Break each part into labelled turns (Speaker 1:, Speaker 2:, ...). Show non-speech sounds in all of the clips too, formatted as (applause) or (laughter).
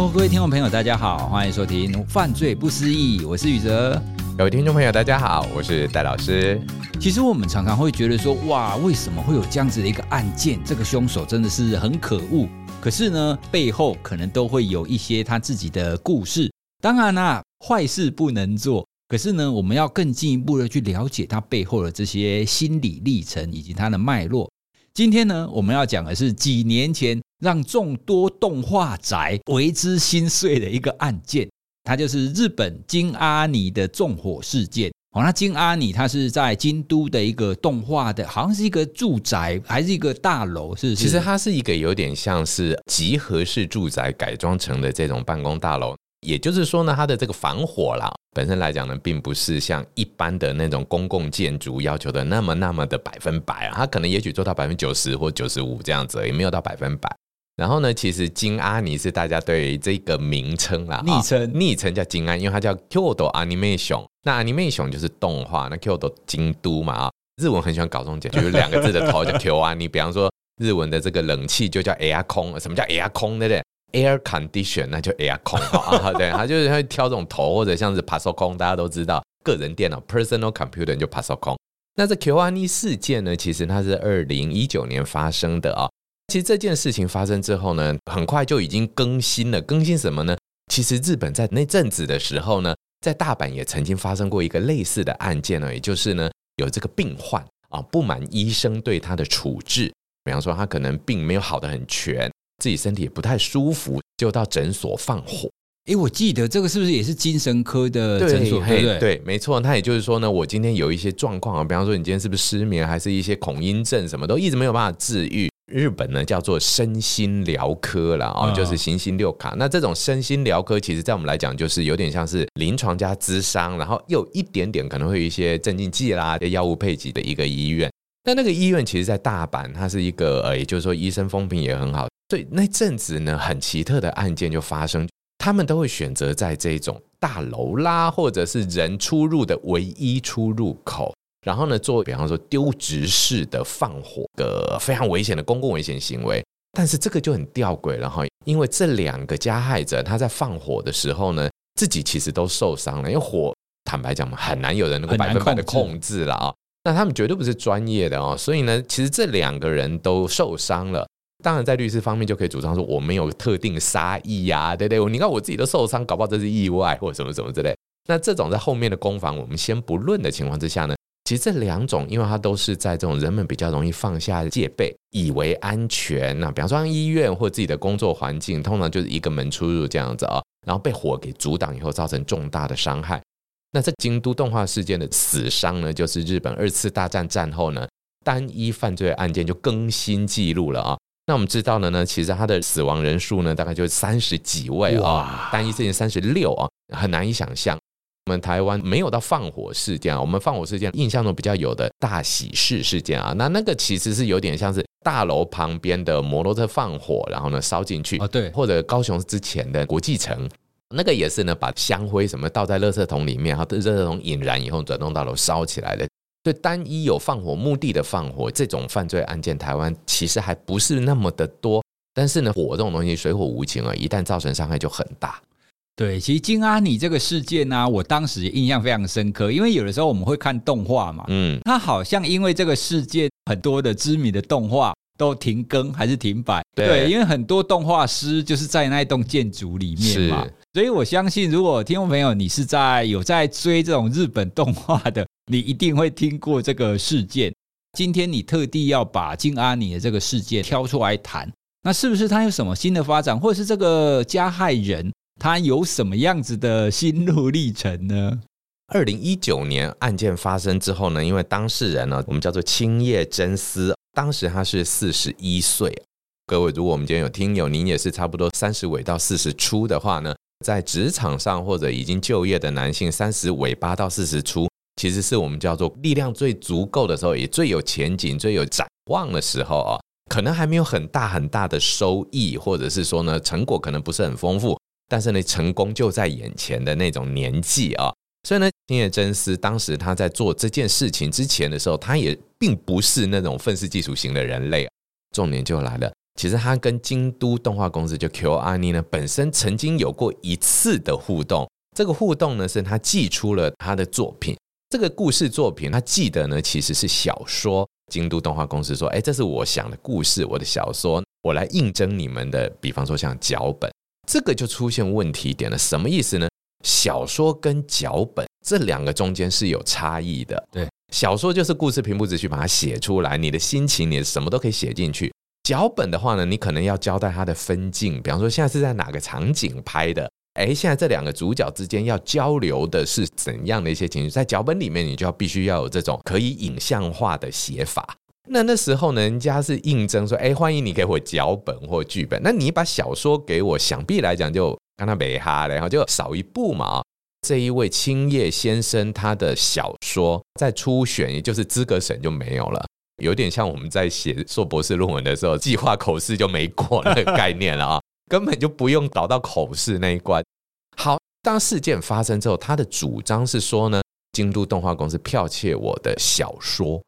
Speaker 1: Hello，各位听众朋友，大家好，欢迎收听《犯罪不思议》，我是宇哲。
Speaker 2: 各位听众朋友，大家好，我是戴老师。
Speaker 1: 其实我们常常会觉得说，哇，为什么会有这样子的一个案件？这个凶手真的是很可恶。可是呢，背后可能都会有一些他自己的故事。当然啦、啊，坏事不能做。可是呢，我们要更进一步的去了解他背后的这些心理历程以及他的脉络。今天呢，我们要讲的是几年前让众多动画宅为之心碎的一个案件。它就是日本京阿尼的纵火事件。哦，那京阿尼它是在京都的一个动画的，好像是一个住宅还是一个大楼？是，
Speaker 2: 其实它是一个有点像是集合式住宅改装成的这种办公大楼。也就是说呢，它的这个防火啦，本身来讲呢，并不是像一般的那种公共建筑要求的那么那么的百分百啊，它可能也许做到百分之九十或九十五这样子，也没有到百分百。然后呢，其实金阿尼是大家对这个名称啦，
Speaker 1: 昵称
Speaker 2: 昵称叫金安，因为它叫 Kyoto Animation，那 Animation 就是动画，那 Kyoto 京都嘛啊，日文很喜欢搞这种简，就是两个字的头叫 Q 啊。你比方说日文的这个冷气就叫 Air 空，什么叫 Air 空对不对？Air Condition 那就 Air 空啊，(laughs) 对，他就是会挑这种头或者像是 Pasocon，大家都知道个人电脑 Personal Computer 就 Pasocon。那这 Q 阿尼事件呢，其实它是二零一九年发生的啊。其实这件事情发生之后呢，很快就已经更新了。更新什么呢？其实日本在那阵子的时候呢，在大阪也曾经发生过一个类似的案件呢，也就是呢，有这个病患啊不满医生对他的处置，比方说他可能病没有好的很全，自己身体也不太舒服，就到诊所放火。
Speaker 1: 诶，我记得这个是不是也是精神科的诊所？对对
Speaker 2: 对，没错。那也就是说呢，我今天有一些状况啊，比方说你今天是不是失眠，还是一些恐音症，什么都一直没有办法治愈。日本呢叫做身心疗科啦，哦，就是行星六卡。那这种身心疗科，其实在我们来讲，就是有点像是临床加咨商，然后又一点点可能会有一些镇静剂啦、药物配给的一个医院。但那个医院其实，在大阪，它是一个呃，也就是说医生风评也很好。所以那阵子呢，很奇特的案件就发生，他们都会选择在这种大楼啦，或者是人出入的唯一出入口。然后呢，做比方说丢掷式的放火的非常危险的公共危险行为，但是这个就很吊诡了哈，因为这两个加害者他在放火的时候呢，自己其实都受伤了，因为火坦白讲嘛，很难有人能够百分百的控制了啊。那他们绝对不是专业的哦，所以呢，其实这两个人都受伤了。当然，在律师方面就可以主张说，我没有特定杀意呀，对不对？你看我自己都受伤，搞不好这是意外或什么什么之类。那这种在后面的攻防，我们先不论的情况之下呢？其实这两种，因为它都是在这种人们比较容易放下戒备、以为安全呐，比方说像医院或自己的工作环境，通常就是一个门出入这样子啊，然后被火给阻挡以后，造成重大的伤害。那这京都动画事件的死伤呢，就是日本二次大战战后呢单一犯罪案件就更新记录了啊。那我们知道了呢，其实它的死亡人数呢，大概就三十几位啊，单一事件三十六啊，很难以想象。我们台湾没有到放火事件啊，我们放火事件印象中比较有的大喜事事件啊，那那个其实是有点像是大楼旁边的摩托车放火，然后呢烧进去
Speaker 1: 啊，对，
Speaker 2: 或者高雄之前的国际城，那个也是呢把香灰什么倒在垃圾桶里面，然后垃圾桶引燃以后转动大楼烧起来的。所以单一有放火目的的放火这种犯罪案件，台湾其实还不是那么的多，但是呢火这种东西水火无情啊，一旦造成伤害就很大。
Speaker 1: 对，其实金阿尼这个事件呢、啊，我当时印象非常深刻，因为有的时候我们会看动画嘛，嗯，它好像因为这个事件，很多的知名的动画都停更还是停摆，对，对，因为很多动画师就是在那一栋建筑里面嘛，所以我相信，如果听众朋友你是在有在追这种日本动画的，你一定会听过这个事件。今天你特地要把金阿尼的这个事件挑出来谈，那是不是它有什么新的发展，或者是这个加害人？他有什么样子的心路历程呢？
Speaker 2: 二零一九年案件发生之后呢，因为当事人呢，我们叫做青叶真司，当时他是四十一岁。各位，如果我们今天有听友，您也是差不多三十尾到四十初的话呢，在职场上或者已经就业的男性，三十尾巴到四十初，其实是我们叫做力量最足够的时候，也最有前景、最有展望的时候啊。可能还没有很大很大的收益，或者是说呢，成果可能不是很丰富。但是呢，成功就在眼前的那种年纪啊，所以呢，青叶真司当时他在做这件事情之前的时候，他也并不是那种愤世嫉俗型的人类。重点就来了，其实他跟京都动画公司就 KyoAni 呢本身曾经有过一次的互动。这个互动呢，是他寄出了他的作品，这个故事作品他寄的呢其实是小说。京都动画公司说：“哎，这是我想的故事，我的小说，我来应征你们的。比方说像脚本，这个就出现问题点了。什么意思呢？小说跟脚本这两个中间是有差异的。
Speaker 1: 对，
Speaker 2: 小说就是故事平铺直叙把它写出来，你的心情，你什么都可以写进去。脚本的话呢，你可能要交代它的分镜，比方说现在是在哪个场景拍的。”哎，现在这两个主角之间要交流的是怎样的一些情绪？在脚本里面，你就要必须要有这种可以影像化的写法。那那时候呢，人家是应征说，哎，欢迎你给我脚本或剧本。那你把小说给我，想必来讲就跟他没哈了，然后就少一步嘛。这一位青叶先生，他的小说在初选，也就是资格审就没有了，有点像我们在写硕博士论文的时候，计划口试就没过那个概念了啊。(laughs) 根本就不用搞到口试那一关。好，当事件发生之后，他的主张是说呢，京都动画公司剽窃我的小说。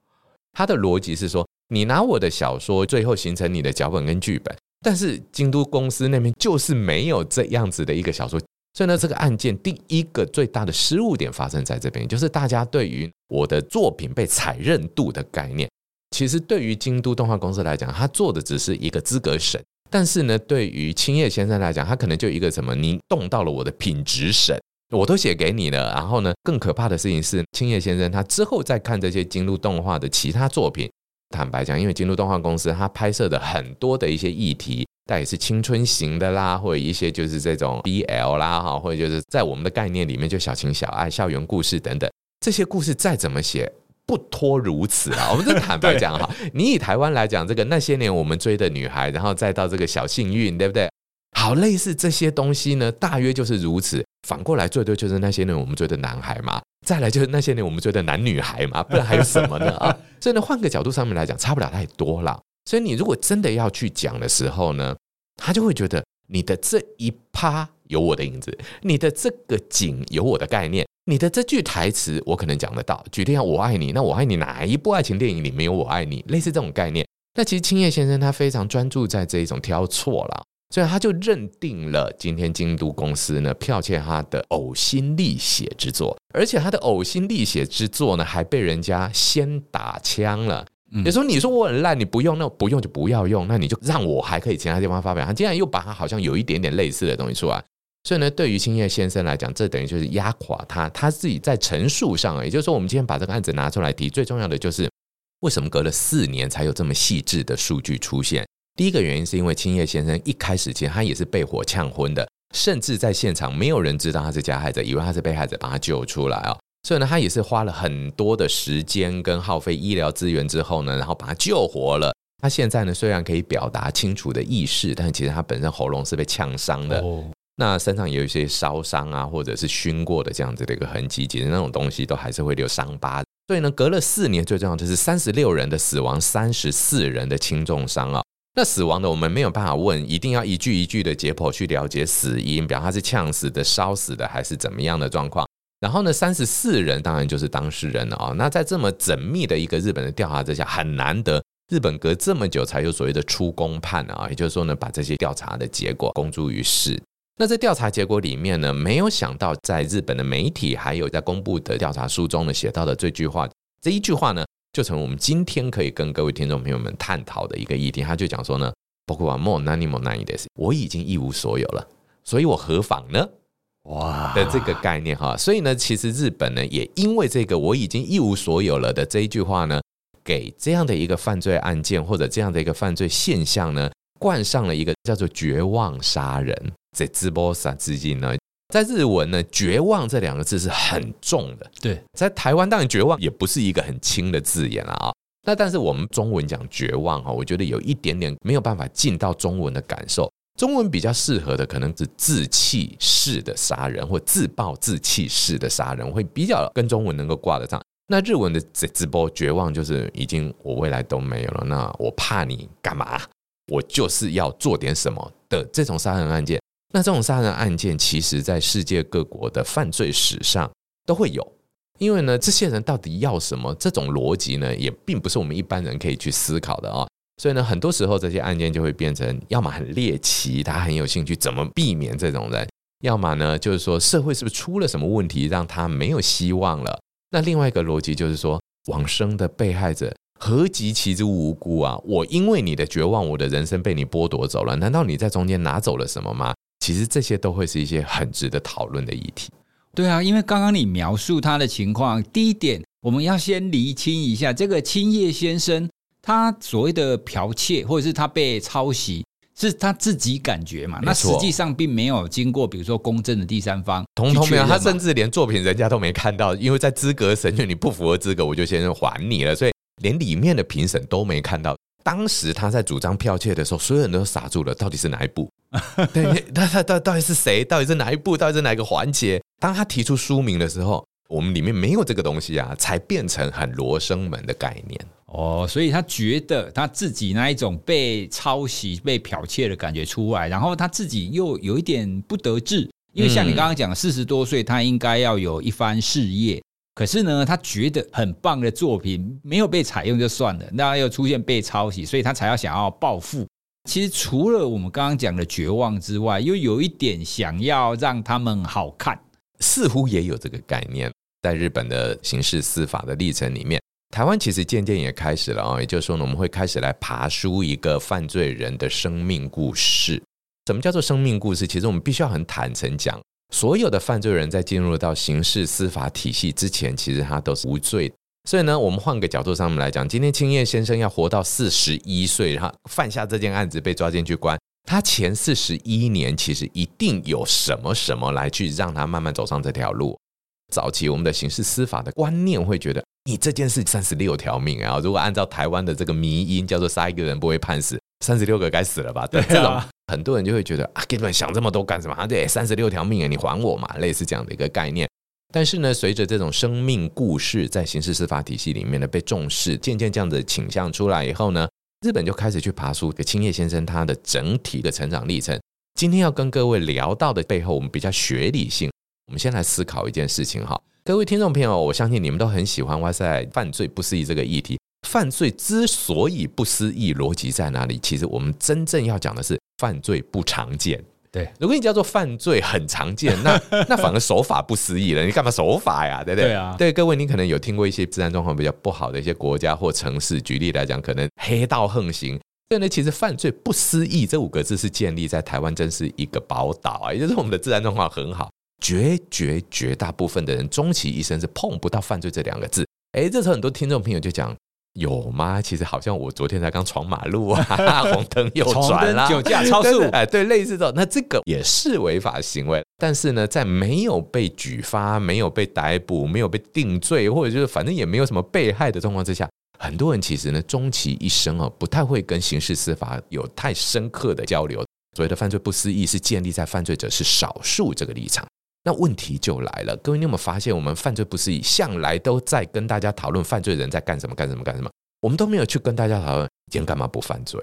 Speaker 2: 他的逻辑是说，你拿我的小说，最后形成你的脚本跟剧本，但是京都公司那边就是没有这样子的一个小说。所以呢，这个案件第一个最大的失误点发生在这边，就是大家对于我的作品被采认度的概念，其实对于京都动画公司来讲，他做的只是一个资格审。但是呢，对于青叶先生来讲，他可能就一个什么，你动到了我的品质审，我都写给你了。然后呢，更可怕的事情是，青叶先生他之后再看这些京都动画的其他作品，坦白讲，因为京都动画公司他拍摄的很多的一些议题，但也是青春型的啦，或者一些就是这种 BL 啦，哈，或者就是在我们的概念里面就小情小爱、校园故事等等，这些故事再怎么写。不脱如此啊！(laughs) 我们这坦白讲哈，你以台湾来讲，这个那些年我们追的女孩，然后再到这个小幸运，对不对？好，类似这些东西呢，大约就是如此。反过来，最多就是那些年我们追的男孩嘛，再来就是那些年我们追的男女孩嘛，不然还有什么呢？(laughs) 啊，所以呢，换个角度上面来讲，差不了太多了。所以你如果真的要去讲的时候呢，他就会觉得你的这一趴有我的影子，你的这个景有我的概念。你的这句台词我可能讲得到，举例啊，我爱你，那我爱你哪一部爱情电影里没有我爱你？类似这种概念。那其实青叶先生他非常专注在这一种挑错了，所以他就认定了今天京都公司呢剽窃他的呕心沥血之作，而且他的呕心沥血之作呢还被人家先打枪了。有时候你说我很烂，你不用，那不用就不要用，那你就让我还可以其他地方发表。他竟然又把他好像有一点点类似的东西出来。所以呢，对于青叶先生来讲，这等于就是压垮他，他自己在陈述上，也就是说，我们今天把这个案子拿出来提，最重要的就是为什么隔了四年才有这么细致的数据出现？第一个原因是因为青叶先生一开始其实他也是被火呛昏的，甚至在现场没有人知道他是加害者，以为他是被害者，把他救出来哦。所以呢，他也是花了很多的时间跟耗费医疗资源之后呢，然后把他救活了。他现在呢，虽然可以表达清楚的意识，但其实他本身喉咙是被呛伤的。那身上也有一些烧伤啊，或者是熏过的这样子的一个痕迹，其实那种东西都还是会留伤疤。所以呢，隔了四年，最重要的是三十六人的死亡，三十四人的轻重伤啊。那死亡的我们没有办法问，一定要一句一句的解剖去了解死因，比方他是呛死的、烧死的，还是怎么样的状况。然后呢，三十四人当然就是当事人了啊。那在这么缜密的一个日本的调查之下，很难得日本隔这么久才有所谓的出公判啊，也就是说呢，把这些调查的结果公诸于世。那在调查结果里面呢，没有想到在日本的媒体还有在公布的调查书中呢，写到的这句话，这一句话呢，就成为我们今天可以跟各位听众朋友们探讨的一个议题。他就讲说呢，包括莫那尼莫那伊的，我已经一无所有了，所以我何妨呢？哇的这个概念哈，所以呢，其实日本呢，也因为这个我已经一无所有了的这一句话呢，给这样的一个犯罪案件或者这样的一个犯罪现象呢，冠上了一个叫做绝望杀人。在直播上资金呢，在日文呢，“绝望”这两个字是很重的。
Speaker 1: 对，
Speaker 2: 在台湾当然“绝望”也不是一个很轻的字眼了啊。那但是我们中文讲“绝望”哈，我觉得有一点点没有办法进到中文的感受。中文比较适合的可能是自弃式的杀人，或自暴自弃式的杀人，会比较跟中文能够挂得上。那日文的直直播“绝望”就是已经我未来都没有了，那我怕你干嘛？我就是要做点什么的这种杀人案件。那这种杀人案件，其实在世界各国的犯罪史上都会有，因为呢，这些人到底要什么？这种逻辑呢，也并不是我们一般人可以去思考的啊。所以呢，很多时候这些案件就会变成，要么很猎奇，他很有兴趣怎么避免这种人；要么呢，就是说社会是不是出了什么问题，让他没有希望了。那另外一个逻辑就是说，往生的被害者何及其之无辜啊？我因为你的绝望，我的人生被你剥夺走了，难道你在中间拿走了什么吗？其实这些都会是一些很值得讨论的议题。
Speaker 1: 对啊，因为刚刚你描述他的情况，第一点我们要先厘清一下，这个青叶先生。他所谓的剽窃，或者是他被抄袭，是他自己感觉嘛？那实际上并没有经过，比如说公正的第三方，
Speaker 2: 通通没有。他甚至连作品人家都没看到，因为在资格审讯，你不符合资格，我就先还你了。所以连里面的评审都没看到。当时他在主张剽窃的时候，所有人都傻住了，到底是哪一部？(laughs) 对，他他到到底是谁？到底是哪一部？到底是哪个环节？当他提出书名的时候，我们里面没有这个东西啊，才变成很罗生门的概念。
Speaker 1: 哦，所以他觉得他自己那一种被抄袭、被剽窃的感觉出来，然后他自己又有一点不得志，因为像你刚刚讲，四十多岁他应该要有一番事业，可是呢，他觉得很棒的作品没有被采用就算了，那又出现被抄袭，所以他才要想要报复。其实除了我们刚刚讲的绝望之外，又有一点想要让他们好看，
Speaker 2: 似乎也有这个概念，在日本的刑事司法的历程里面。台湾其实渐渐也开始了啊，也就是说呢，我们会开始来爬梳一个犯罪人的生命故事。什么叫做生命故事？其实我们必须要很坦诚讲，所有的犯罪人在进入到刑事司法体系之前，其实他都是无罪。所以呢，我们换个角度上面来讲，今天青叶先生要活到四十一岁，然后犯下这件案子被抓进去关，他前四十一年其实一定有什么什么来去让他慢慢走上这条路。早期我们的刑事司法的观念会觉得。你这件事三十六条命啊！如果按照台湾的这个迷因，叫做杀一个人不会判死，三十六个该死了吧？(laughs) 对，这种很多人就会觉得啊，给你们想这么多干什么？对，三十六条命啊，你还我嘛？类似这样的一个概念。但是呢，随着这种生命故事在刑事司法体系里面的被重视，渐渐这样的倾向出来以后呢，日本就开始去爬出给青叶先生他的整体的成长历程。今天要跟各位聊到的背后，我们比较学理性，我们先来思考一件事情哈。各位听众朋友，我相信你们都很喜欢哇塞，犯罪不思议这个议题。犯罪之所以不思议，逻辑在哪里？其实我们真正要讲的是犯罪不常见。
Speaker 1: 对，
Speaker 2: 如果你叫做犯罪很常见，那那反而手法不思议了。你干嘛手法呀？对不对？
Speaker 1: 对啊。
Speaker 2: 对各位，你可能有听过一些治安状况比较不好的一些国家或城市，举例来讲，可能黑道横行。所以呢，其实犯罪不思议这五个字是建立在台湾，真是一个宝岛啊，也就是我们的治安状况很好。绝绝绝大部分的人终其一生是碰不到犯罪这两个字。哎，这时候很多听众朋友就讲：有吗？其实好像我昨天才刚闯马路啊，(laughs) 红灯右转啦，
Speaker 1: 酒驾超速，
Speaker 2: 哎，对，类似这种，那这个也是违法行为。但是呢，在没有被举发、没有被逮捕、没有被定罪，或者就是反正也没有什么被害的状况之下，很多人其实呢，终其一生啊，不太会跟刑事司法有太深刻的交流。所谓的犯罪不思议，是建立在犯罪者是少数这个立场。那问题就来了，各位，你有没有发现，我们犯罪不是以向来都在跟大家讨论犯罪人在干什么、干什么、干什么，我们都没有去跟大家讨论，今天干嘛不犯罪，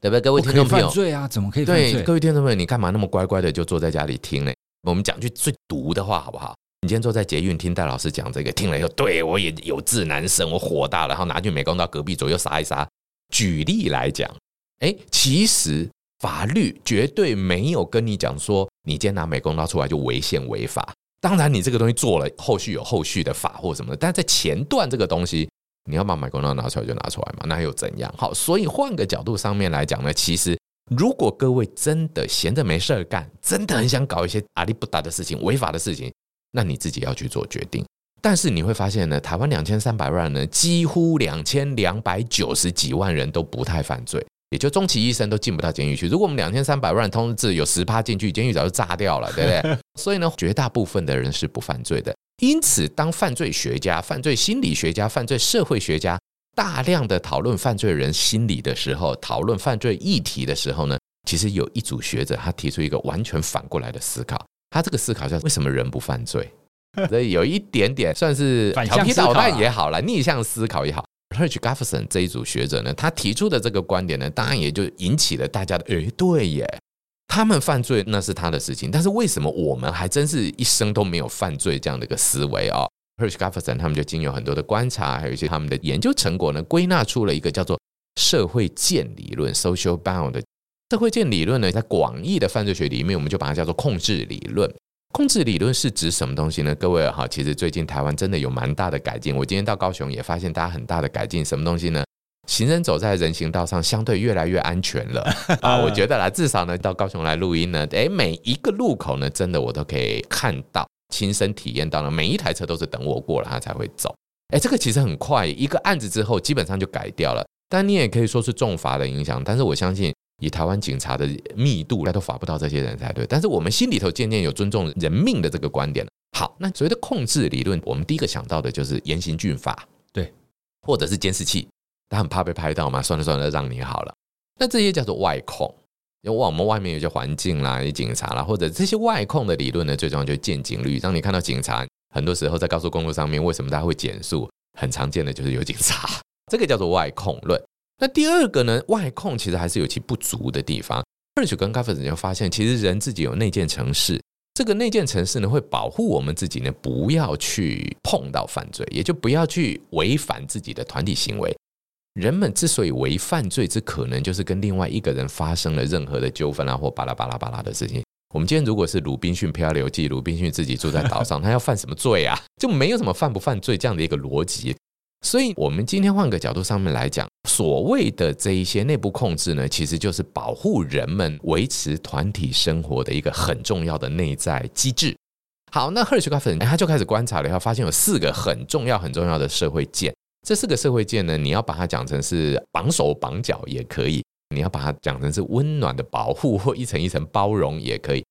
Speaker 2: 对不对？各位听众朋友，
Speaker 1: 犯罪啊，怎么可以犯罪？
Speaker 2: 对，各位听众朋友，你干嘛那么乖乖的就坐在家里听呢？我们讲句最毒的话，好不好？你今天坐在捷运听戴老师讲这个，听了以后，对我也有志难伸，我火大了，然后拿去美工刀隔壁左右杀一杀。举例来讲，哎，其实。法律绝对没有跟你讲说，你今天拿美工刀出来就违宪违法。当然，你这个东西做了，后续有后续的法或什么的。但在前段这个东西，你要把美工刀拿出来就拿出来嘛，那又怎样？好，所以换个角度上面来讲呢，其实如果各位真的闲着没事儿干，真的很想搞一些阿里不达的事情、违法的事情，那你自己要去做决定。但是你会发现呢，台湾两千三百万人，几乎两千两百九十几万人都不太犯罪。也就终其一生都进不到监狱去。如果我们两千三百万通知有十趴进去，监狱早就炸掉了，对不对？(laughs) 所以呢，绝大部分的人是不犯罪的。因此，当犯罪学家、犯罪心理学家、犯罪社会学家大量的讨论犯罪人心理的时候，讨论犯罪议题的时候呢，其实有一组学者他提出一个完全反过来的思考。他这个思考叫为什么人不犯罪？(laughs) 所以有一点点算是调皮捣蛋也好了，逆向思考也好。Hirsch Gafferson 这一组学者呢，他提出的这个观点呢，当然也就引起了大家的诶，对耶，他们犯罪那是他的事情，但是为什么我们还真是一生都没有犯罪这样的一个思维啊？Hirsch Gafferson 他们就经由很多的观察，还有一些他们的研究成果呢，归纳出了一个叫做社会键理论 （social bound）。社会键理论呢，在广义的犯罪学里面，我们就把它叫做控制理论。控制理论是指什么东西呢？各位哈，其实最近台湾真的有蛮大的改进。我今天到高雄也发现大家很大的改进。什么东西呢？行人走在人行道上，相对越来越安全了 (laughs) 啊！我觉得啦，至少呢，到高雄来录音呢，诶，每一个路口呢，真的我都可以看到、亲身体验到了，每一台车都是等我过了，他才会走。诶，这个其实很快，一个案子之后，基本上就改掉了。但你也可以说是重罚的影响，但是我相信。以台湾警察的密度，那都罚不到这些人才对。但是我们心里头渐渐有尊重人命的这个观点。好，那所谓的控制理论，我们第一个想到的就是严刑峻法，
Speaker 1: 对，
Speaker 2: 或者是监视器。他很怕被拍到嘛，算了算了，让你好了。那这些叫做外控，因为我们外面有些环境啦，有警察啦，或者这些外控的理论呢，最重要就是见警率。当你看到警察，很多时候在高速公路上面，为什么大家会减速？很常见的就是有警察，这个叫做外控论。那第二个呢？外控其实还是有其不足的地方。Hersh 跟 Gaffer 就发现，其实人自己有内建城市，这个内建城市呢，会保护我们自己呢，不要去碰到犯罪，也就不要去违反自己的团体行为。人们之所以违犯罪之可能，就是跟另外一个人发生了任何的纠纷啊，或巴拉巴拉巴拉的事情。我们今天如果是鲁滨逊漂流记，鲁滨逊自己住在岛上，他要犯什么罪啊？(laughs) 就没有什么犯不犯罪这样的一个逻辑。所以，我们今天换个角度上面来讲，所谓的这一些内部控制呢，其实就是保护人们维持团体生活的一个很重要的内在机制。好，那 Hershey 他就开始观察了以后，发现有四个很重要、很重要的社会键。这四个社会键呢，你要把它讲成是绑手绑脚也可以，你要把它讲成是温暖的保护或一层一层包容也可以。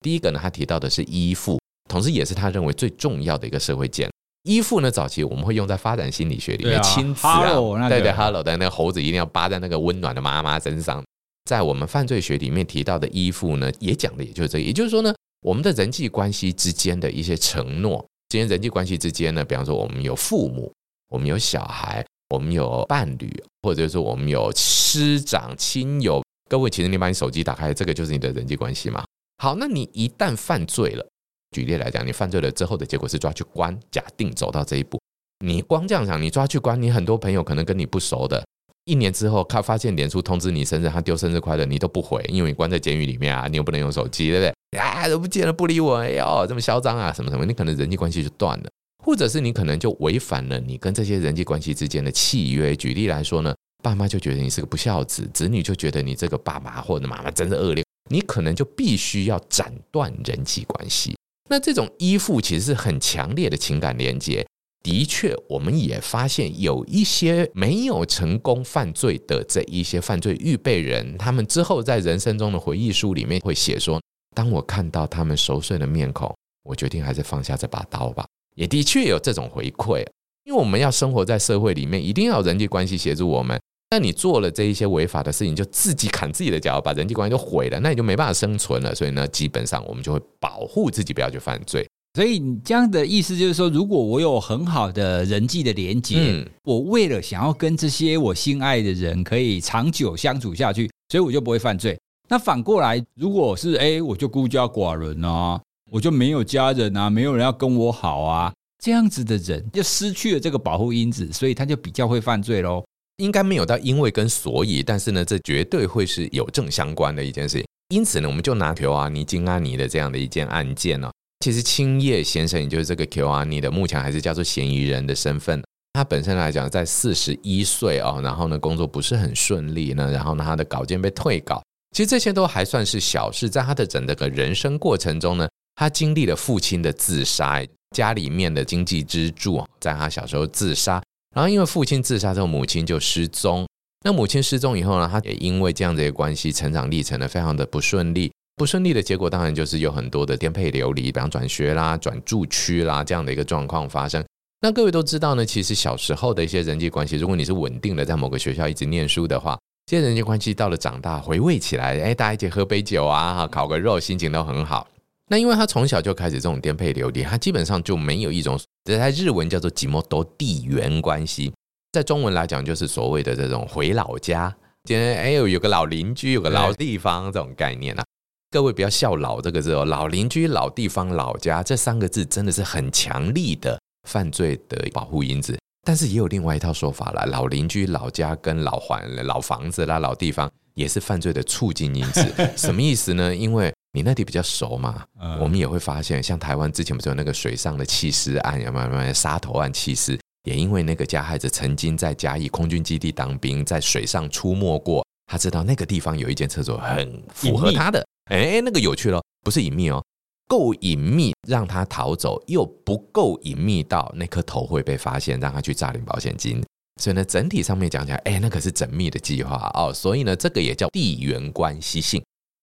Speaker 2: 第一个呢，他提到的是依附，同时也是他认为最重要的一个社会键。依附呢，早期我们会用在发展心理学里面，亲子啊，对对，Hello 的那个猴子一定要扒在那个温暖的妈妈身上。在我们犯罪学里面提到的依附呢，也讲的也就是这个，也就是说呢，我们的人际关系之间的一些承诺，今天人际关系之间呢，比方说我们有父母，我们有小孩，我们有伴侣，或者说我们有师长、亲友。各位，其实你把你手机打开，这个就是你的人际关系嘛。好，那你一旦犯罪了。举例来讲，你犯罪了之后的结果是抓去关。假定走到这一步，你光这样想，你抓去关，你很多朋友可能跟你不熟的，一年之后他发现脸书通知你生日，他丢生日快乐，你都不回，因为你关在监狱里面啊，你又不能用手机，对不对？啊，都不见了，不理我，哎呦，这么嚣张啊，什么什么，你可能人际关系就断了，或者是你可能就违反了你跟这些人际关系之间的契约。举例来说呢，爸妈就觉得你是个不孝子，子女就觉得你这个爸爸或者妈妈真是恶劣，你可能就必须要斩断人际关系。那这种依附其实是很强烈的情感连接。的确，我们也发现有一些没有成功犯罪的这一些犯罪预备人，他们之后在人生中的回忆书里面会写说：“当我看到他们熟睡的面孔，我决定还是放下这把刀吧。”也的确有这种回馈，因为我们要生活在社会里面，一定要人际关系协助我们。那你做了这一些违法的事情，就自己砍自己的脚，把人际关系都毁了，那你就没办法生存了。所以呢，基本上我们就会保护自己，不要去犯罪。
Speaker 1: 所以你这样的意思就是说，如果我有很好的人际的连接，嗯，我为了想要跟这些我心爱的人可以长久相处下去，所以我就不会犯罪。那反过来，如果是哎，我就孤家寡人啊，我就没有家人啊，没有人要跟我好啊，这样子的人就失去了这个保护因子，所以他就比较会犯罪喽。
Speaker 2: 应该没有到因为跟所以，但是呢，这绝对会是有正相关的一件事情。因此呢，我们就拿 Q 阿尼金阿尼的这样的一件案件呢，其实青叶先生，也就是这个 Q 阿尼的，目前还是叫做嫌疑人的身份。他本身来讲，在四十一岁哦，然后呢，工作不是很顺利呢，然后呢，他的稿件被退稿。其实这些都还算是小事，在他的整个人生过程中呢，他经历了父亲的自杀，家里面的经济支柱在他小时候自杀。然后因为父亲自杀之后，母亲就失踪。那母亲失踪以后呢，他也因为这样的一个关系，成长历程呢非常的不顺利。不顺利的结果当然就是有很多的颠沛流离，比方转学啦、转住区啦这样的一个状况发生。那各位都知道呢，其实小时候的一些人际关系，如果你是稳定的在某个学校一直念书的话，这些人际关系到了长大回味起来，哎，大家一起喝杯酒啊，烤个肉，心情都很好。那因为他从小就开始这种颠沛流离，他基本上就没有一种，在日文叫做“寂寞多地缘关系”，在中文来讲就是所谓的这种回老家，今天哎呦有个老邻居，有个老地方这种概念啊。各位不要笑“老”这个字哦，老邻居、老地方、老家这三个字真的是很强力的犯罪的保护因子。但是也有另外一套说法了，老邻居、老家跟老环、老房子啦、老地方也是犯罪的促进因子。(laughs) 什么意思呢？因为你那里比较熟嘛，我们也会发现，像台湾之前不是有那个水上的弃尸案，有没有？杀头案弃尸，也因为那个加害者曾经在嘉义空军基地当兵，在水上出没过，他知道那个地方有一间厕所很符合他的。哎，那个有趣咯，不是隐秘哦。够隐秘让他逃走，又不够隐秘到那颗头会被发现，让他去诈领保险金。所以呢，整体上面讲起来，哎，那可是缜密的计划哦。所以呢，这个也叫地缘关系性。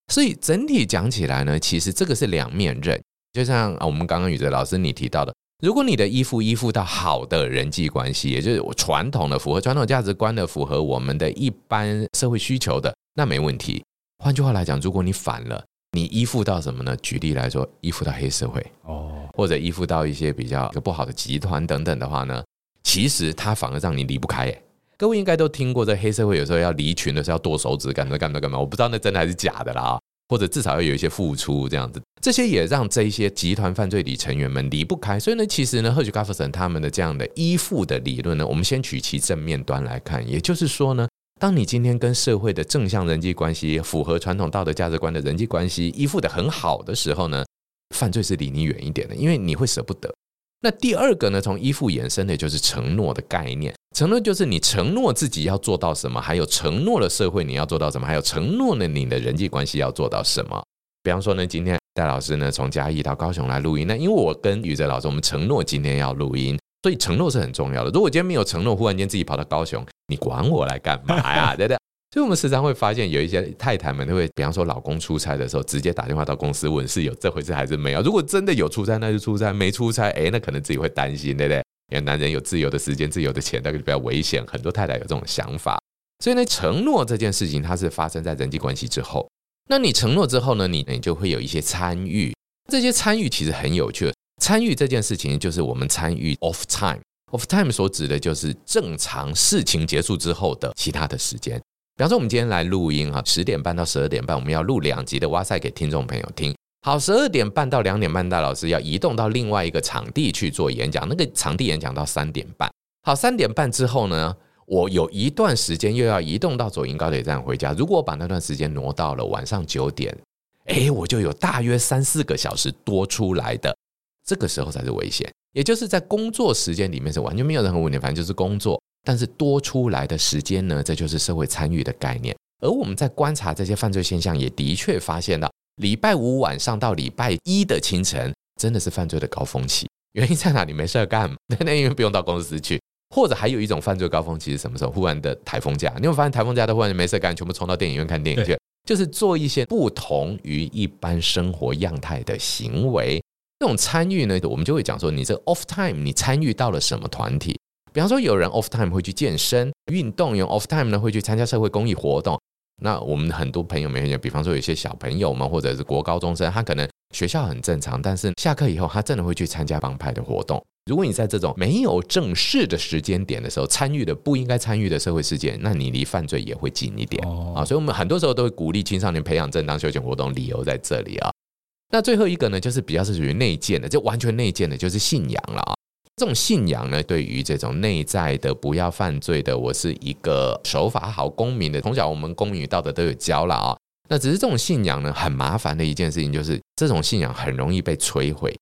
Speaker 2: 所以整体讲起来呢，其实这个是两面刃。就像我们刚刚宇哲老师你提到的，如果你的依附依附到好的人际关系，也就是传统的、符合传统价值观的、符合我们的一般社会需求的，那没问题。换句话来讲，如果你反了。你依附到什么呢？举例来说，依附到黑社会哦，或者依附到一些比较不好的集团等等的话呢，其实它反而让你离不开。哎，各位应该都听过，这黑社会有时候要离群的时候要剁手指，干嘛干嘛干嘛？我不知道那真的还是假的啦，或者至少要有一些付出这样子，这些也让这一些集团犯罪里成员们离不开。所以呢，其实呢，赫覀卡弗森他们的这样的依附的理论呢，我们先取其正面端来看，也就是说呢。当你今天跟社会的正向人际关系、符合传统道德价值观的人际关系依附得很好的时候呢，犯罪是离你远一点的，因为你会舍不得。那第二个呢，从依附衍生的就是承诺的概念。承诺就是你承诺自己要做到什么，还有承诺了社会你要做到什么，还有承诺了你的人际关系要做到什么。比方说呢，今天戴老师呢从嘉义到高雄来录音，那因为我跟宇哲老师，我们承诺今天要录音。所以承诺是很重要的。如果今天没有承诺，忽然间自己跑到高雄，你管我来干嘛呀？(laughs) 对不对？所以我们时常会发现，有一些太太们都会，比方说老公出差的时候，直接打电话到公司问是有这回事还是没有。如果真的有出差，那就出差；没出差，哎，那可能自己会担心，对不对？因为男人有自由的时间、自由的钱，那个就比较危险。很多太太有这种想法。所以呢，承诺这件事情，它是发生在人际关系之后。那你承诺之后呢，你你就会有一些参与。这些参与其实很有趣。参与这件事情，就是我们参与 off time。off time 所指的就是正常事情结束之后的其他的时间。比方说，我们今天来录音哈，十点半到十二点半，我们要录两集的哇塞给听众朋友听。好，十二点半到两点半，戴老师要移动到另外一个场地去做演讲，那个场地演讲到三点半。好，三点半之后呢，我有一段时间又要移动到左营高铁站回家。如果我把那段时间挪到了晚上九点，哎，我就有大约三四个小时多出来的。这个时候才是危险，也就是在工作时间里面是完全没有任何问题，反正就是工作。但是多出来的时间呢，这就是社会参与的概念。而我们在观察这些犯罪现象，也的确发现到，礼拜五晚上到礼拜一的清晨，真的是犯罪的高峰期。原因在哪里？没事干嘛？那因为不用到公司去，或者还有一种犯罪高峰期是什么时候？忽然的台风假，你会发现台风假都忽然没事干，全部冲到电影院看电影去，就是做一些不同于一般生活样态的行为。这种参与呢，我们就会讲说，你这 off time，你参与到了什么团体？比方说，有人 off time 会去健身运动，有 off time 呢会去参加社会公益活动。那我们很多朋友们，比方说有些小朋友们，或者是国高中生，他可能学校很正常，但是下课以后，他真的会去参加帮派的活动。如果你在这种没有正式的时间点的时候参与的不应该参与的社会事件，那你离犯罪也会近一点啊。所以，我们很多时候都会鼓励青少年培养正当休闲活动，理由在这里啊。那最后一个呢，就是比较是属于内建的，就完全内建的，就是信仰了啊。这种信仰呢，对于这种内在的不要犯罪的，我是一个守法好公民的，从小我们公民与道德都有教了啊。那只是这种信仰呢，很麻烦的一件事情，就是这种信仰很容易被摧毁，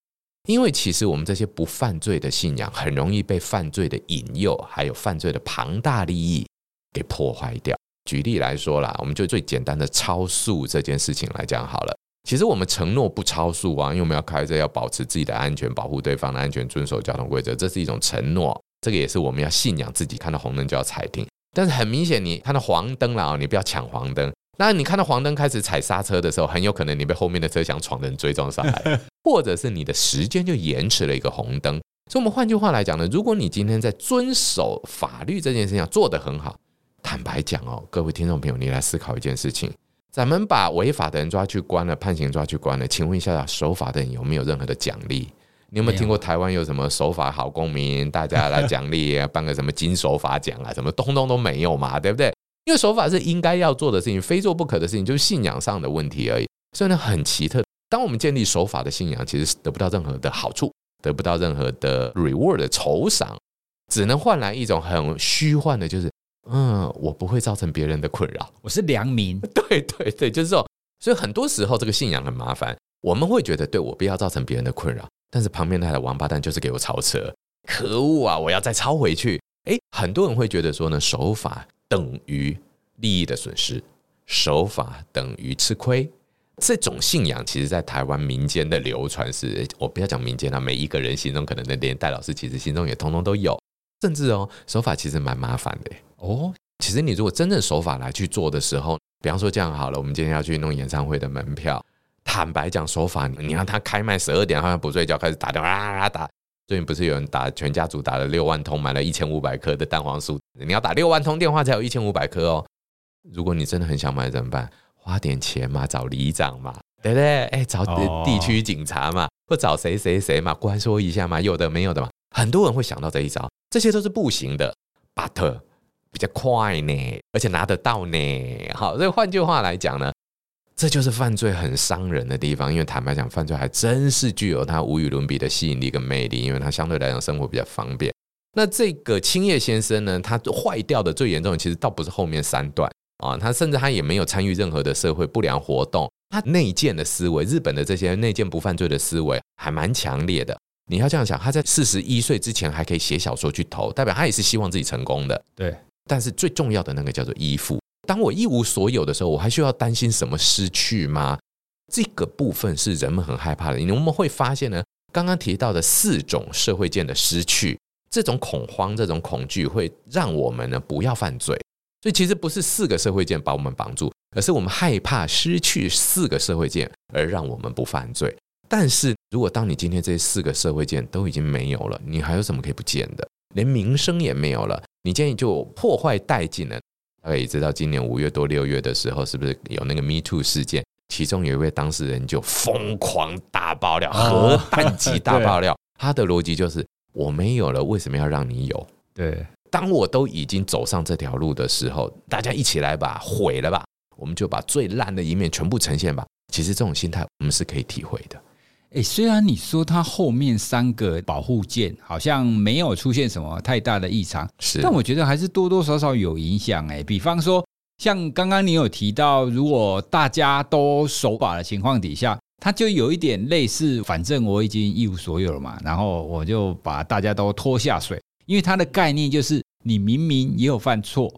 Speaker 2: 因为其实我们这些不犯罪的信仰，很容易被犯罪的引诱，还有犯罪的庞大利益给破坏掉。举例来说啦，我们就最简单的超速这件事情来讲好了。其实我们承诺不超速啊，因为我们要开车要保持自己的安全，保护对方的安全，遵守交通规则，这是一种承诺。这个也是我们要信仰自己，看到红灯就要踩停。但是很明显，你看到黄灯了啊，你不要抢黄灯。那你看到黄灯开始踩刹车的时候，很有可能你被后面的车想闯的人追撞上来，(laughs) 或者是你的时间就延迟了一个红灯。所以，我们换句话来讲呢，如果你今天在遵守法律这件事情上做得很好，坦白讲哦，各位听众朋友，你来思考一件事情。咱们把违法的人抓去关了，判刑抓去关了，请问一下，守法的人有没有任何的奖励？你有没有听过台湾有什么守法好公民，大家来奖励，颁个什么金守法奖啊？什么通通都没有嘛，对不对？(laughs) 因为守法是应该要做的事情，非做不可的事情，就是信仰上的问题而已。所以呢，很奇特。当我们建立守法的信仰，其实是得不到任何的好处，得不到任何的 reward 的酬赏。只能换来一种很虚幻的，就是嗯，我不会造成别人的困扰，
Speaker 1: 我是良民。(laughs)
Speaker 2: 对对对，就是说，所以很多时候这个信仰很麻烦，我们会觉得，对，我不要造成别人的困扰，但是旁边那台王八蛋就是给我超车，可恶啊！我要再超回去。诶，很多人会觉得说呢，守法等于利益的损失，守法等于吃亏。这种信仰，其实在台湾民间的流传是，我不要讲民间啊，每一个人心中可能的，连戴老师其实心中也通通都有。甚至哦，手法其实蛮麻烦的哦。其实你如果真正手法来去做的时候，比方说这样好了，我们今天要去弄演唱会的门票，坦白讲，手法，你让他开卖十二点，好像不睡觉开始打电话啊啊打。最近不是有人打全家族打了六万通，买了一千五百颗的蛋黄酥，你要打六万通电话才有一千五百颗哦。如果你真的很想买怎么办？花点钱嘛，找里长嘛，对不对？哎，找地区警察嘛，或找谁谁谁嘛，关说一下嘛，有的没有的嘛，很多人会想到这一招，这些都是不行的，but 比较快呢，而且拿得到呢。好，所以换句话来讲呢，这就是犯罪很伤人的地方，因为坦白讲，犯罪还真是具有它无与伦比的吸引力跟魅力，因为它相对来讲生活比较方便。那这个青叶先生呢，他坏掉的最严重的，其实倒不是后面三段。啊，他甚至他也没有参与任何的社会不良活动，他内建的思维，日本的这些内建不犯罪的思维还蛮强烈的。你要这样想，他在四十一岁之前还可以写小说去投，代表他也是希望自己成功的。
Speaker 1: 对，
Speaker 2: 但是最重要的那个叫做依附。当我一无所有的时候，我还需要担心什么失去吗？这个部分是人们很害怕的。你们会发现呢，刚刚提到的四种社会间的失去，这种恐慌、这种恐惧，会让我们呢不要犯罪。所以其实不是四个社会键把我们绑住，而是我们害怕失去四个社会键而让我们不犯罪。但是如果当你今天这四个社会键都已经没有了，你还有什么可以不见的？连名声也没有了，你建议就破坏殆尽了。大家也知道，今年五月多六月的时候，是不是有那个 Me Too 事件？其中有一位当事人就疯狂大爆料，核弹级大爆料。(laughs) 他的逻辑就是：我没有了，为什么要让你有？
Speaker 1: 对。
Speaker 2: 当我都已经走上这条路的时候，大家一起来吧，毁了吧，我们就把最烂的一面全部呈现吧。其实这种心态我们是可以体会的。
Speaker 1: 诶，虽然你说它后面三个保护键好像没有出现什么太大的异常，
Speaker 2: 是，
Speaker 1: 但我觉得还是多多少少有影响。诶，比方说，像刚刚你有提到，如果大家都守法的情况底下，它就有一点类似，反正我已经一无所有了嘛，然后我就把大家都拖下水。因为它的概念就是，你明明也有犯错，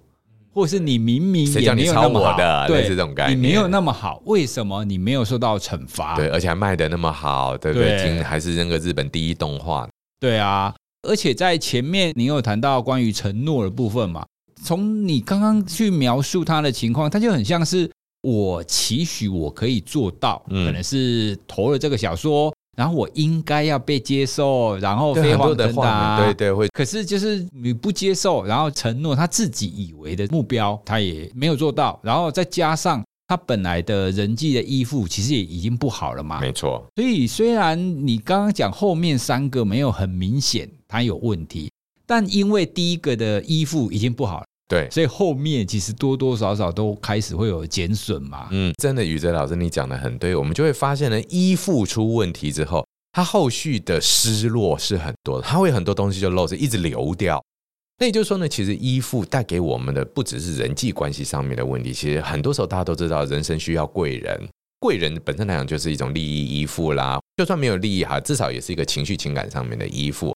Speaker 1: 或是你明明也没有那么好的，对这种概念，你没有那么好，为什么你没有受到惩罚？
Speaker 2: 对，而且还卖的那么好，对不对？今还是那个日本第一动画。
Speaker 1: 对啊，而且在前面你有谈到关于承诺的部分嘛？从你刚刚去描述他的情况，他就很像是我期许我可以做到，可能是投了这个小说。然后我应该要被接受，然后飞黄腾达，
Speaker 2: 对对会。
Speaker 1: 可是就是你不接受，然后承诺他自己以为的目标，他也没有做到。然后再加上他本来的人际的依附，其实也已经不好了嘛。
Speaker 2: 没错。
Speaker 1: 所以虽然你刚刚讲后面三个没有很明显他有问题，但因为第一个的依附已经不好了。
Speaker 2: 对，
Speaker 1: 所以后面其实多多少少都开始会有减损嘛。
Speaker 2: 嗯，真的，宇哲老师你讲的很对，我们就会发现呢，依附出问题之后，他后续的失落是很多的，他会很多东西就漏着，一直流掉。那也就是说呢，其实依附带给我们的不只是人际关系上面的问题，其实很多时候大家都知道，人生需要贵人，贵人本身来讲就是一种利益依附啦，就算没有利益哈，至少也是一个情绪情感上面的依附。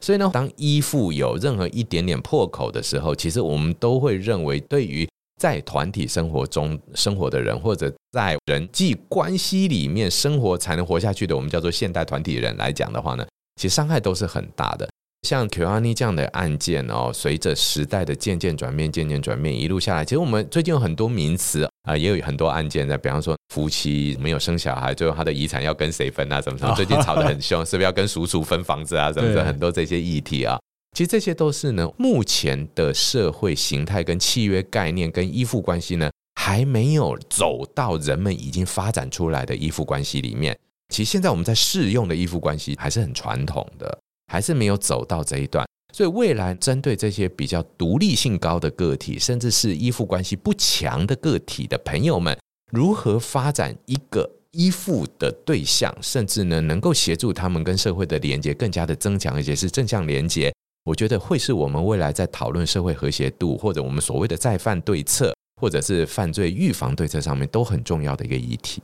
Speaker 2: 所以呢，当依附有任何一点点破口的时候，其实我们都会认为，对于在团体生活中生活的人，或者在人际关系里面生活才能活下去的，我们叫做现代团体人来讲的话呢，其实伤害都是很大的。像 Kyoani 这样的案件哦，随着时代的渐渐转变，渐渐转变，一路下来，其实我们最近有很多名词啊，也有很多案件在，比方说夫妻没有生小孩，最后他的遗产要跟谁分啊？怎么怎么？最近吵得很凶，(laughs) 是不是要跟叔叔分房子啊？怎么怎么？很多这些议题啊，其实这些都是呢，目前的社会形态跟契约概念跟依附关系呢，还没有走到人们已经发展出来的依附关系里面。其实现在我们在适用的依附关系还是很传统的。还是没有走到这一段，所以未来针对这些比较独立性高的个体，甚至是依附关系不强的个体的朋友们，如何发展一个依附的对象，甚至呢能够协助他们跟社会的连接更加的增强，而且是正向连接，我觉得会是我们未来在讨论社会和谐度，或者我们所谓的再犯对策，或者是犯罪预防对策上面都很重要的一个议题。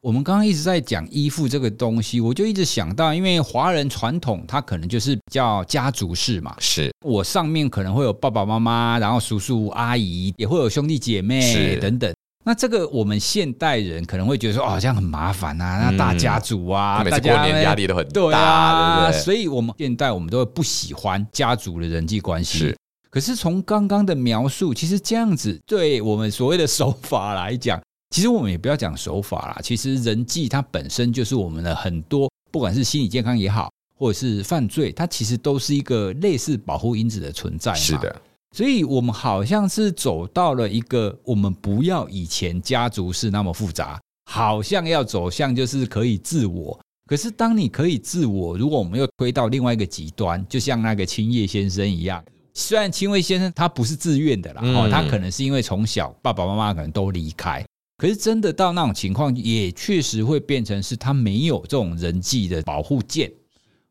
Speaker 1: 我们刚刚一直在讲依附这个东西，我就一直想到，因为华人传统它可能就是比较家族式嘛，
Speaker 2: 是。
Speaker 1: 我上面可能会有爸爸妈妈，然后叔叔阿姨，也会有兄弟姐妹等等。那这个我们现代人可能会觉得说，哦，这样很麻烦啊，那大家族啊，
Speaker 2: 每次过年压力都很大，
Speaker 1: 对啊，所以我们现代我们都会不喜欢家族的人际关系。是，可是从刚刚的描述，其实这样子对我们所谓的手法来讲，其实我们也不要讲手法啦，其实人际它本身就是我们的很多，不管是心理健康也好，或者是犯罪，它其实都是一个类似保护因子的存在。
Speaker 2: 是的。
Speaker 1: 所以，我们好像是走到了一个我们不要以前家族是那么复杂，好像要走向就是可以自我。可是，当你可以自我，如果我们又推到另外一个极端，就像那个青叶先生一样，虽然青叶先生他不是自愿的啦，哦，他可能是因为从小爸爸妈妈可能都离开，可是真的到那种情况，也确实会变成是他没有这种人际的保护键。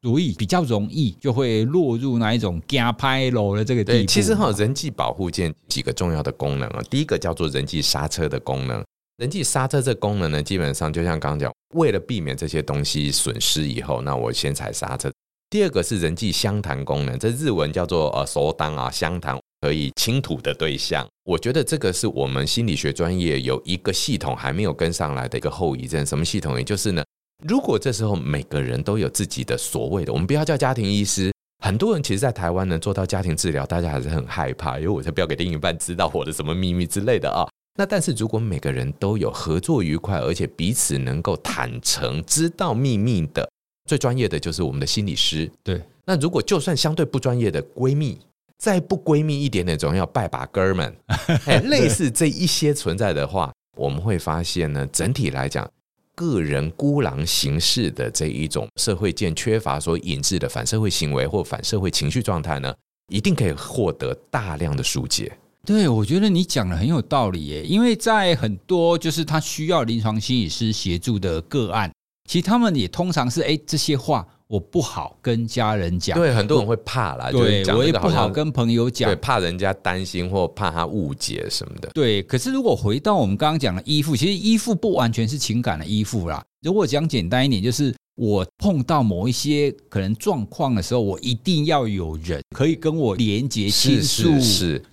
Speaker 1: 所以比较容易就会落入那一种惊拍楼的这个地步。
Speaker 2: 其实哈，人际保护键几个重要的功能啊，第一个叫做人际刹车的功能。人际刹车这功能呢，基本上就像刚刚讲，为了避免这些东西损失以后，那我先踩刹车。第二个是人际相谈功能，这日文叫做呃，收当啊，相谈可以倾吐的对象。我觉得这个是我们心理学专业有一个系统还没有跟上来的一个后遗症。什么系统？也就是呢。如果这时候每个人都有自己的所谓的，我们不要叫家庭医师。很多人其实，在台湾呢做到家庭治疗，大家还是很害怕，因为我才不要给另一半知道我的什么秘密之类的啊。那但是如果每个人都有合作愉快，而且彼此能够坦诚知道秘密的，最专业的就是我们的心理师。
Speaker 1: 对。
Speaker 2: 那如果就算相对不专业的闺蜜，再不闺蜜一点点，总要拜把哥们。(laughs) 哎，类似这一些存在的话，我们会发现呢，整体来讲。个人孤狼形式的这一种社会间缺乏所引致的反社会行为或反社会情绪状态呢，一定可以获得大量的疏解。
Speaker 1: 对，我觉得你讲的很有道理耶，因为在很多就是他需要临床心理师协助的个案，其实他们也通常是哎这些话。我不好跟家人讲，
Speaker 2: 对，很多人会怕啦，
Speaker 1: 对，我也不好跟朋友讲，
Speaker 2: 对，怕人家担心或怕他误解什么的。
Speaker 1: 对，可是如果回到我们刚刚讲的依附，其实依附不完全是情感的依附啦。如果讲简单一点，就是我碰到某一些可能状况的时候，我一定要有人可以跟我连接倾诉，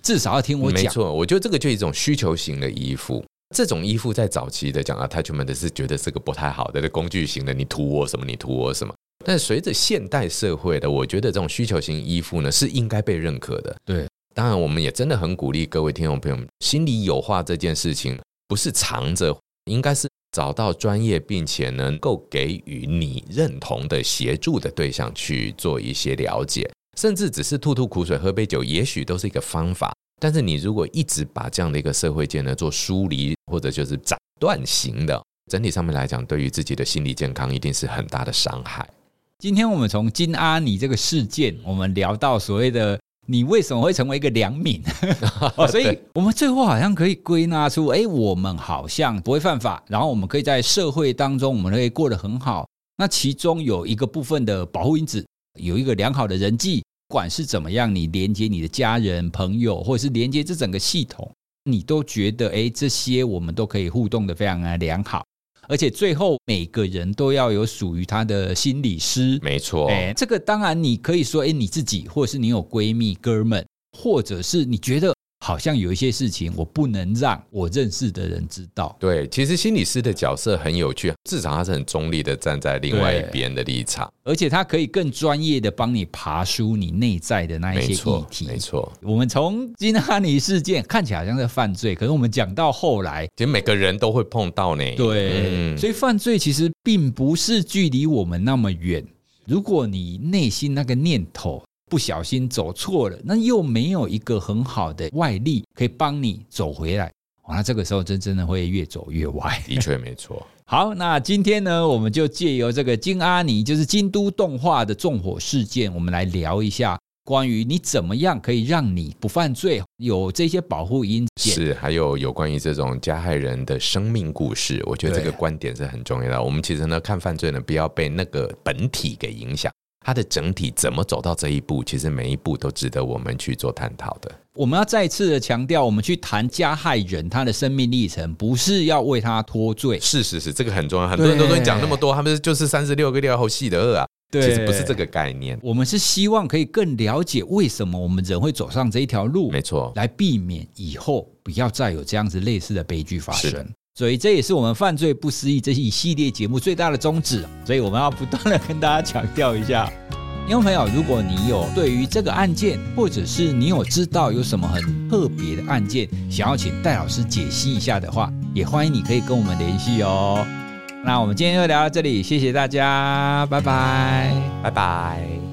Speaker 1: 至少要听我讲。
Speaker 2: 没错，我觉得这个就是一种需求型的依附。这种依附在早期的讲 attachment 的是觉得是个不太好的工具型的，你图我什么，你图我什么。但随着现代社会的，我觉得这种需求型依附呢，是应该被认可的。
Speaker 1: 对，
Speaker 2: 当然我们也真的很鼓励各位听众朋友们，心里有话这件事情不是藏着，应该是找到专业并且能够给予你认同的协助的对象去做一些了解，甚至只是吐吐苦水、喝杯酒，也许都是一个方法。但是你如果一直把这样的一个社会界呢做疏离或者就是斩断型的，整体上面来讲，对于自己的心理健康一定是很大的伤害。
Speaker 1: 今天我们从金阿尼这个事件，我们聊到所谓的你为什么会成为一个良民？(laughs) 所以我们最后好像可以归纳出，哎，我们好像不会犯法，然后我们可以在社会当中，我们可以过得很好。那其中有一个部分的保护因子，有一个良好的人际，不管是怎么样，你连接你的家人、朋友，或者是连接这整个系统，你都觉得，哎，这些我们都可以互动的非常的良好。而且最后每个人都要有属于他的心理师，
Speaker 2: 没错。
Speaker 1: 哎，这个当然你可以说，哎，你自己，或者是你有闺蜜、哥们，或者是你觉得。好像有一些事情我不能让我认识的人知道。
Speaker 2: 对，其实心理师的角色很有趣，至少他是很中立的，站在另外一边的立场，
Speaker 1: 而且他可以更专业的帮你爬梳你内在的那一些议题。
Speaker 2: 没错，
Speaker 1: 我们从金哈尼事件看起来好像是犯罪，可是我们讲到后来，
Speaker 2: 其实每个人都会碰到呢。
Speaker 1: 对，嗯，所以犯罪其实并不是距离我们那么远。如果你内心那个念头，不小心走错了，那又没有一个很好的外力可以帮你走回来，那这个时候真真的会越走越歪。
Speaker 2: 的确没错。(laughs)
Speaker 1: 好，那今天呢，我们就借由这个金阿尼，就是京都动画的纵火事件，我们来聊一下关于你怎么样可以让你不犯罪，有这些保护因子。
Speaker 2: 是，还有有关于这种加害人的生命故事，我觉得这个观点是很重要的。我们其实呢，看犯罪呢，不要被那个本体给影响。它的整体怎么走到这一步，其实每一步都值得我们去做探讨的。
Speaker 1: 我们要再次的强调，我们去谈加害人他的生命历程，不是要为他脱罪。
Speaker 2: 是是是，这个很重要。很多人都跟你讲那么多，他们就是三十六个六后戏的二啊。对，其实不是这个概念。
Speaker 1: 我们是希望可以更了解为什么我们人会走上这一条路，
Speaker 2: 没错，
Speaker 1: 来避免以后不要再有这样子类似的悲剧发生。所以这也是我们犯罪不思议这一系列节目最大的宗旨。所以我们要不断的跟大家强调一下。听众朋友，如果你有对于这个案件，或者是你有知道有什么很特别的案件，想要请戴老师解析一下的话，也欢迎你可以跟我们联系哦。那我们今天就聊到这里，谢谢大家，拜拜，
Speaker 2: 拜拜。